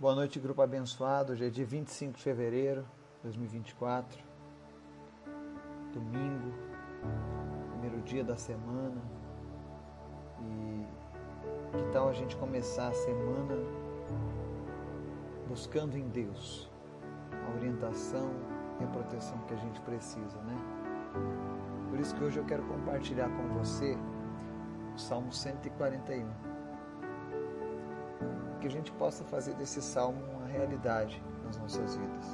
Boa noite, grupo abençoado. Hoje é dia 25 de fevereiro de 2024, domingo, primeiro dia da semana. E que tal a gente começar a semana buscando em Deus a orientação e a proteção que a gente precisa, né? Por isso que hoje eu quero compartilhar com você o Salmo 141. Que a gente possa fazer desse salmo uma realidade nas nossas vidas.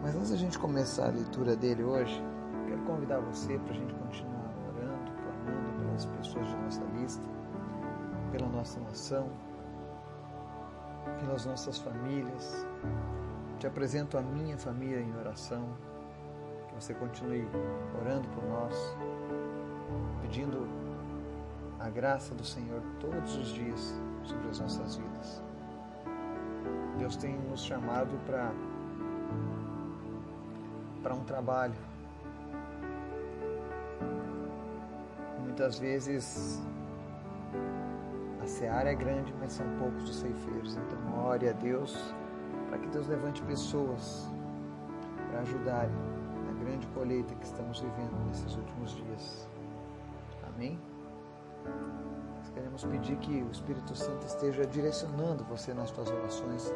Mas antes da gente começar a leitura dele hoje, quero convidar você para a gente continuar orando, clamando pelas pessoas de nossa lista, pela nossa nação, pelas nossas famílias. Te apresento a minha família em oração. Que você continue orando por nós, pedindo a graça do Senhor todos os dias sobre as nossas vidas. Deus tem nos chamado para para um trabalho. Muitas vezes a seara é grande, mas são poucos os ceifeiros. Então, ore a Deus para que Deus levante pessoas para ajudarem na grande colheita que estamos vivendo nesses últimos dias. Amém? Nós queremos pedir que o Espírito Santo esteja direcionando você nas suas orações,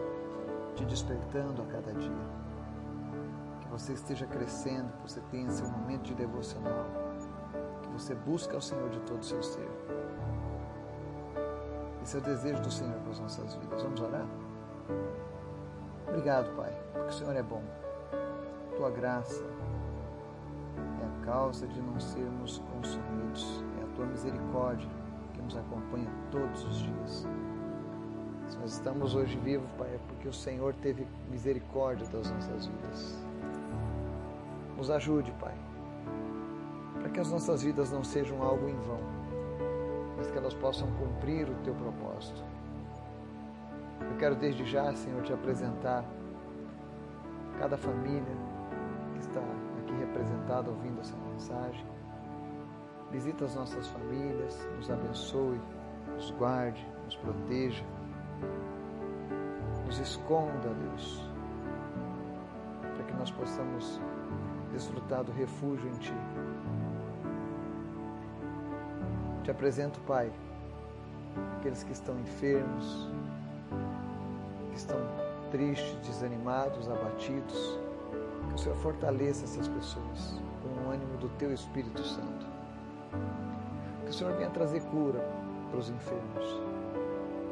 te despertando a cada dia. Que você esteja crescendo, que você tenha seu momento de devocional, que você busque ao Senhor de todo o seu ser. Esse é o desejo do Senhor para as nossas vidas. Vamos orar? Obrigado, Pai, porque o Senhor é bom. Tua graça é a causa de não sermos consumidos. É tua misericórdia que nos acompanha todos os dias. Se nós estamos hoje vivos, Pai, é porque o Senhor teve misericórdia das nossas vidas. Nos ajude, Pai, para que as nossas vidas não sejam algo em vão, mas que elas possam cumprir o teu propósito. Eu quero desde já, Senhor, te apresentar cada família que está aqui representada ouvindo essa mensagem. Visita as nossas famílias, nos abençoe, nos guarde, nos proteja, nos esconda, Deus, para que nós possamos desfrutar do refúgio em Ti. Te apresento, Pai, aqueles que estão enfermos, que estão tristes, desanimados, abatidos. Que o Senhor fortaleça essas pessoas com o ânimo do Teu Espírito Santo. O Senhor venha trazer cura para os enfermos.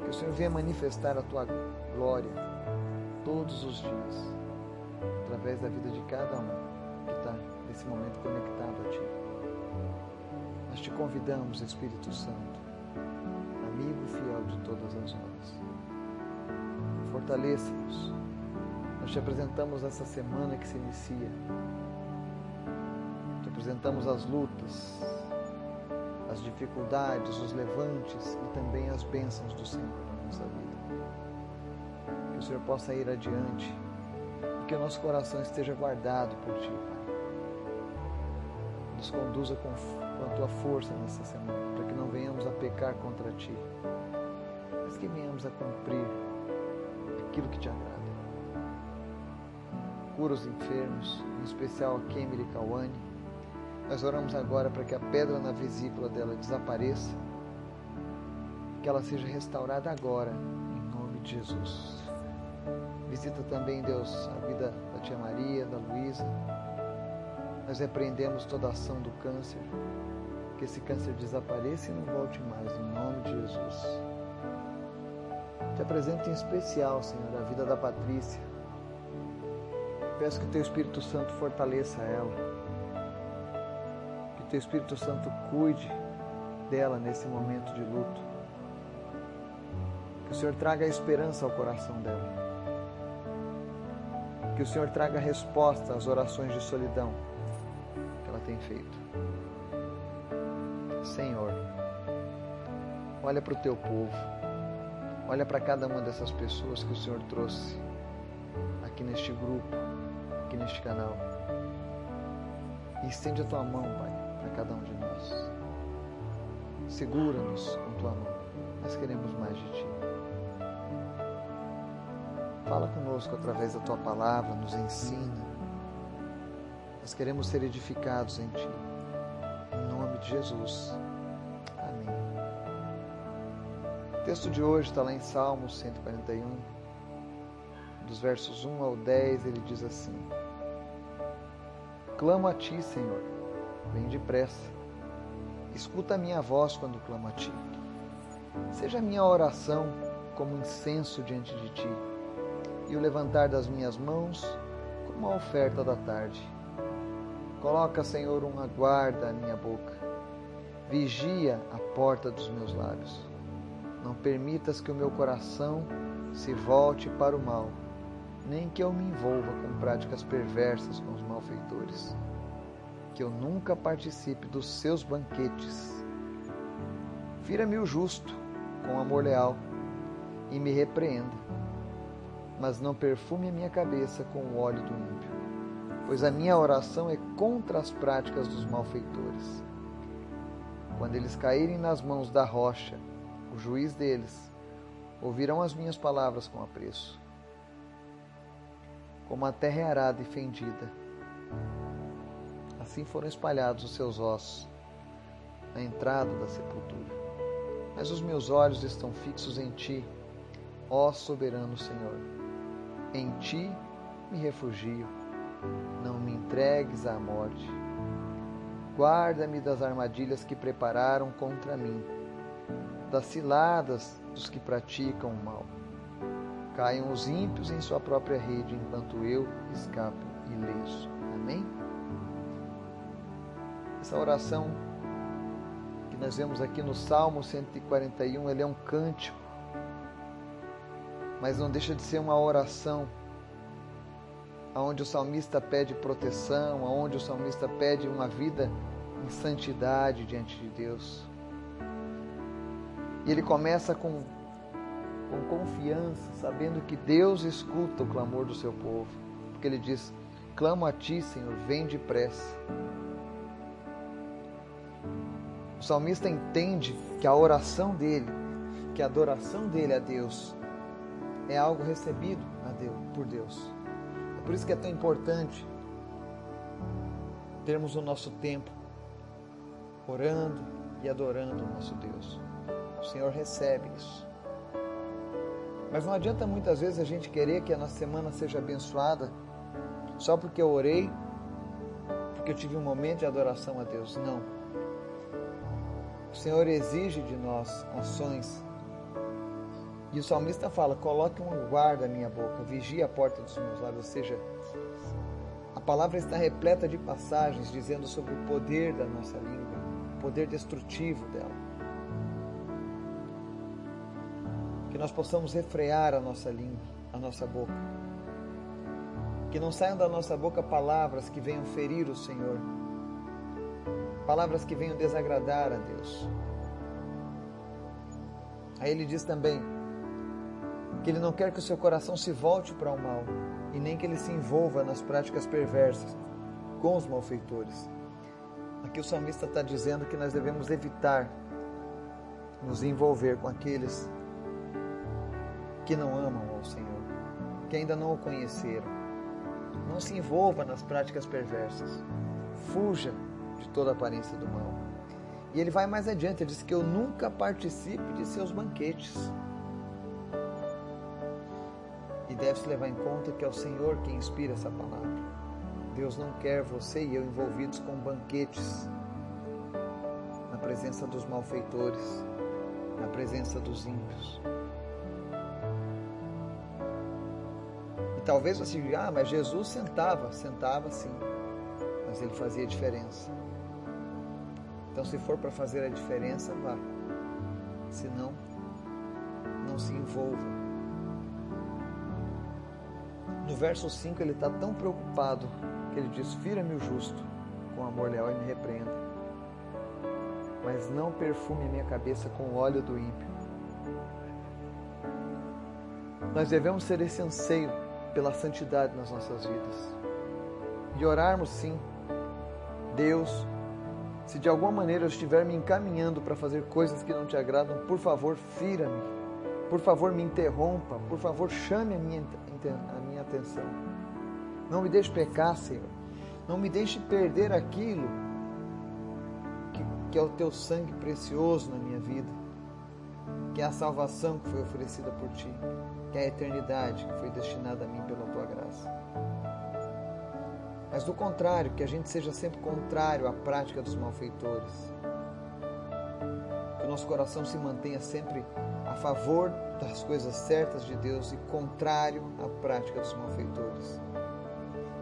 Que o Senhor venha manifestar a Tua glória todos os dias, através da vida de cada um que está nesse momento conectado a Ti. Nós te convidamos, Espírito Santo, amigo fiel de todas as horas fortaleça-nos. Nós te apresentamos essa semana que se inicia. Te apresentamos as lutas, as dificuldades, os levantes e também as bênçãos do Senhor na nossa vida. Que o Senhor possa ir adiante e que o nosso coração esteja guardado por Ti, Pai. Nos conduza com, a Tua força nessa semana, para que não venhamos a pecar contra Ti, mas que venhamos a cumprir aquilo que te agrada. Cura os enfermos, em especial a Kemily Kawane. Nós oramos agora para que a pedra na vesícula dela desapareça, que ela seja restaurada agora, em nome de Jesus. Visita também, Deus, a vida da tia Maria, da Luísa. Nós repreendemos toda a ação do câncer, que esse câncer desapareça e não volte mais, em nome de Jesus. Te apresento em especial, Senhor, a vida da Patrícia. Peço que Teu Espírito Santo fortaleça ela. Teu Espírito Santo cuide dela nesse momento de luto. Que o Senhor traga esperança ao coração dela. Que o Senhor traga resposta às orações de solidão que ela tem feito. Senhor, olha para o teu povo. Olha para cada uma dessas pessoas que o Senhor trouxe aqui neste grupo, aqui neste canal. E estende a tua mão, Pai, para cada um de nós. Segura-nos com tua mão. Nós queremos mais de ti. Fala conosco através da tua palavra, nos ensina. Nós queremos ser edificados em ti. Em nome de Jesus. Amém. O texto de hoje está lá em Salmos 141, dos versos 1 ao 10, ele diz assim: Clamo a ti, Senhor, vem depressa. Escuta a minha voz quando clamo a ti. Seja a minha oração como incenso diante de ti, e o levantar das minhas mãos como a oferta da tarde. Coloca, Senhor, uma guarda à minha boca. Vigia a porta dos meus lábios. Não permitas que o meu coração se volte para o mal, nem que eu me envolva com práticas perversas com os malfeitores. Que eu nunca participe dos seus banquetes. Fira-me o justo com amor leal e me repreenda, mas não perfume a minha cabeça com o óleo do ímpio, pois a minha oração é contra as práticas dos malfeitores. Quando eles caírem nas mãos da rocha, o juiz deles, ouvirão as minhas palavras com apreço. Como a terra é arada e fendida, assim foram espalhados os seus ossos na entrada da sepultura. Mas os meus olhos estão fixos em ti, ó soberano Senhor. Em ti me refugio, não me entregues à morte. Guarda-me das armadilhas que prepararam contra mim, das ciladas dos que praticam o mal. Caiam os ímpios em sua própria rede, enquanto eu escapo ileso. Amém? Essa oração que nós vemos aqui no Salmo 141, ele é um cântico mas não deixa de ser uma oração onde o salmista pede proteção, onde o salmista pede uma vida em santidade diante de Deus. E ele começa com, com confiança, sabendo que Deus escuta o clamor do seu povo, porque ele diz: Clamo a ti, Senhor, vem depressa. O salmista entende que a oração dele, que a adoração dele a Deus é algo recebido Deus, por Deus. É por isso que é tão importante termos o nosso tempo orando e adorando o nosso Deus. O Senhor recebe isso. Mas não adianta muitas vezes a gente querer que a nossa semana seja abençoada só porque eu orei, porque eu tive um momento de adoração a Deus. Não. O Senhor exige de nós ações e o salmista fala: coloque um guarda à minha boca, vigie a porta dos meus lábios. Ou seja, a palavra está repleta de passagens dizendo sobre o poder da nossa língua, o poder destrutivo dela. Que nós possamos refrear a nossa língua, a nossa boca. Que não saiam da nossa boca palavras que venham ferir o Senhor, palavras que venham desagradar a Deus. Aí ele diz também: que Ele não quer que o seu coração se volte para o mal e nem que ele se envolva nas práticas perversas com os malfeitores. Aqui o salmista está dizendo que nós devemos evitar nos envolver com aqueles que não amam ao Senhor, que ainda não o conheceram. Não se envolva nas práticas perversas. Fuja de toda aparência do mal. E ele vai mais adiante, ele diz que eu nunca participe de seus banquetes deve-se levar em conta que é o Senhor quem inspira essa palavra. Deus não quer você e eu envolvidos com banquetes na presença dos malfeitores, na presença dos ímpios. E talvez você diga, ah, mas Jesus sentava, sentava sim, mas ele fazia diferença. Então, se for para fazer a diferença, vá. Se não, não se envolva no verso 5 ele está tão preocupado que ele diz: Fira-me o justo com amor leal e me repreenda, mas não perfume minha cabeça com o óleo do ímpio. Nós devemos ter esse anseio pela santidade nas nossas vidas e orarmos sim, Deus, se de alguma maneira eu estiver me encaminhando para fazer coisas que não te agradam, por favor, fira-me Por favor, me interrompa. Por favor, chame a minha, a minha atenção. Não me deixe pecar, Senhor. Não me deixe perder aquilo que, que é o teu sangue precioso na minha vida, que é a salvação que foi oferecida por ti, que é a eternidade que foi destinada a mim pela tua graça. Mas do contrário, que a gente seja sempre contrário à prática dos malfeitores. Que o nosso coração se mantenha sempre a favor das coisas certas de Deus e contrário à prática dos malfeitores.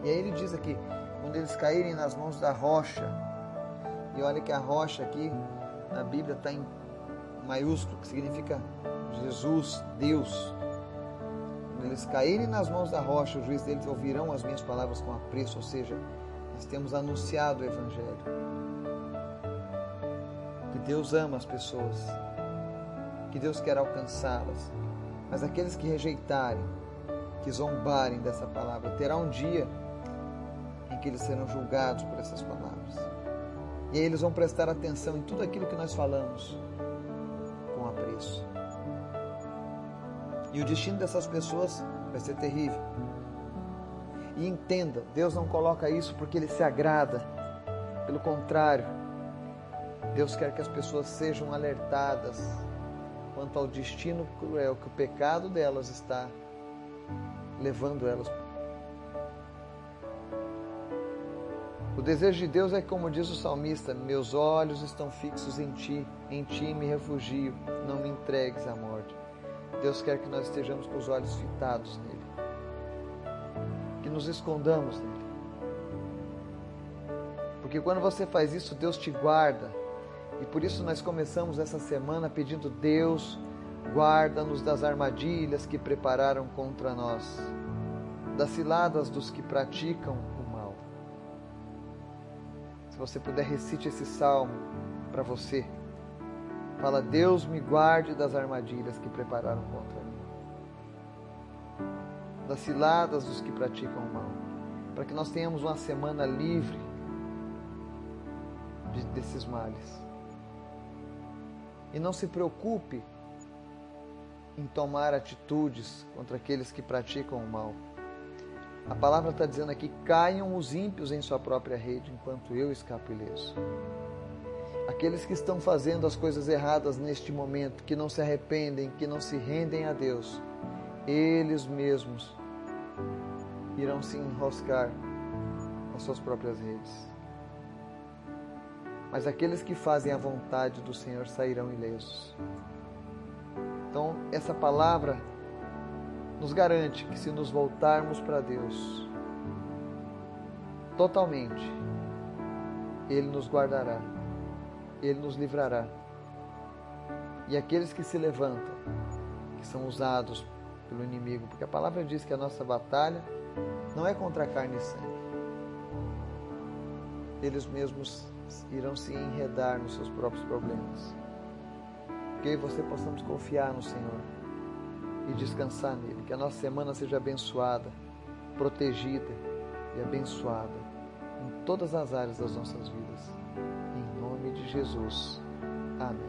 E aí ele diz aqui: quando eles caírem nas mãos da rocha, e olha que a rocha aqui na Bíblia está em maiúsculo, que significa Jesus, Deus. Quando eles caírem nas mãos da rocha, o juiz deles ouvirão as minhas palavras com apreço, ou seja, nós temos anunciado o Evangelho. Que Deus ama as pessoas, que Deus quer alcançá-las, mas aqueles que rejeitarem, que zombarem dessa palavra, terá um dia em que eles serão julgados por essas palavras. E aí eles vão prestar atenção em tudo aquilo que nós falamos com apreço. E o destino dessas pessoas vai ser terrível. E entenda, Deus não coloca isso porque Ele se agrada. Pelo contrário, Deus quer que as pessoas sejam alertadas quanto ao destino cruel que o pecado delas está levando elas O desejo de Deus é como diz o salmista: Meus olhos estão fixos em ti, em ti me refugio, não me entregues à morte. Deus quer que nós estejamos com os olhos fitados nele, que nos escondamos nele. Porque quando você faz isso, Deus te guarda. E por isso nós começamos essa semana pedindo: Deus, guarda-nos das armadilhas que prepararam contra nós, das ciladas dos que praticam você puder, recite esse salmo para você. Fala, Deus me guarde das armadilhas que prepararam contra mim, das ciladas dos que praticam o mal, para que nós tenhamos uma semana livre de, desses males. E não se preocupe em tomar atitudes contra aqueles que praticam o mal a palavra está dizendo aqui: caiam os ímpios em sua própria rede, enquanto eu escapo ileso. Aqueles que estão fazendo as coisas erradas neste momento, que não se arrependem, que não se rendem a Deus, eles mesmos irão se enroscar nas suas próprias redes. Mas aqueles que fazem a vontade do Senhor sairão ilesos. Então, essa palavra nos garante que se nos voltarmos para Deus totalmente, Ele nos guardará, Ele nos livrará. E aqueles que se levantam, que são usados pelo inimigo, porque a palavra diz que a nossa batalha não é contra a carne e sangue. Eles mesmos irão se enredar nos seus próprios problemas. Que você possamos confiar no Senhor e descansar nele. Que a nossa semana seja abençoada, protegida e abençoada em todas as áreas das nossas vidas. Jesus. Amém.